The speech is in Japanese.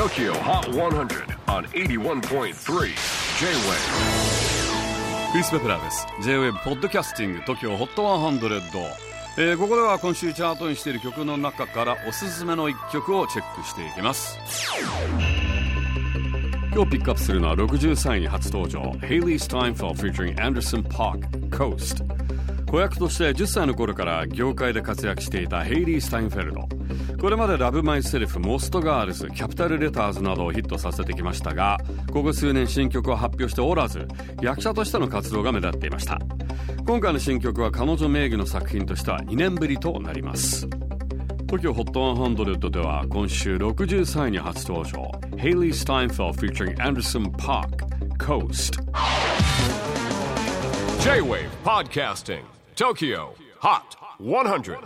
TOKYO HOT 100 on 81.3 J-WAVE クリス・ベプラーです。J-WAVE ポッドキャスティング TOKYO HOT 100、えー、ここでは今週チャートにしている曲の中からおすすめの一曲をチェックしていきます。今日ピックアップするのは63位に初登場。Haley Steinfeld featuring Anderson Park Coast 子役として10歳の頃から業界で活躍していたヘイリー・スタインフェルドこれまで Love Myself、Most Girls、Capital Letters などをヒットさせてきましたが、ここ数年新曲を発表しておらず、役者としての活動が目立っていました。今回の新曲は彼女名義の作品としては2年ぶりとなります。 TOKYO HOT 100 では今週63位に初登場 Hailee Steinfeld featuring Anderson .Paak Coast J-WAVE PODCASTING TOKYO HOT 100